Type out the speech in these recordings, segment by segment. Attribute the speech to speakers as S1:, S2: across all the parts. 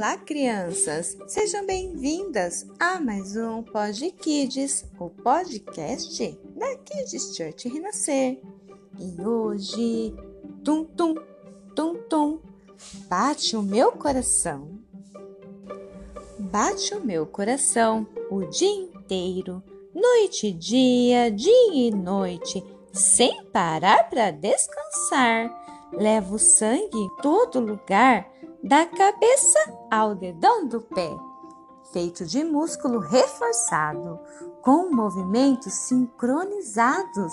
S1: Olá, crianças! Sejam bem-vindas a mais um Pod Kids, o podcast da Kids Church Renascer. E hoje, tum tum, tum tum, bate o meu coração. Bate o meu coração o dia inteiro, noite e dia, dia e noite, sem parar para descansar. Levo sangue em todo lugar da cabeça ao dedão do pé, feito de músculo reforçado, com movimentos sincronizados,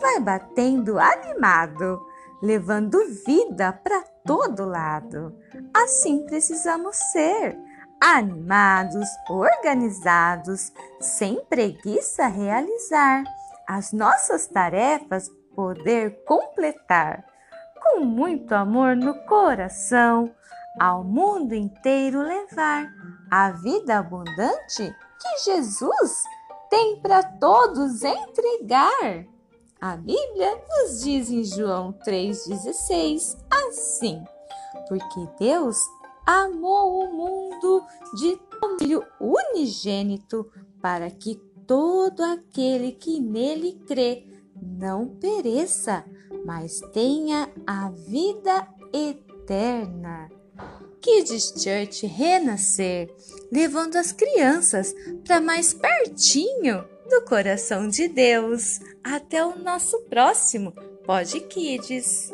S1: vai batendo animado, levando vida para todo lado. Assim precisamos ser, animados, organizados, sem preguiça realizar as nossas tarefas, poder completar com muito amor no coração ao mundo inteiro levar a vida abundante que Jesus tem para todos entregar. A Bíblia nos diz em João 3,16 assim: Porque Deus amou o mundo de Filho unigênito para que todo aquele que nele crê não pereça, mas tenha a vida eterna. Kids Church renascer, levando as crianças para mais pertinho do coração de Deus. Até o nosso próximo Pod Kids.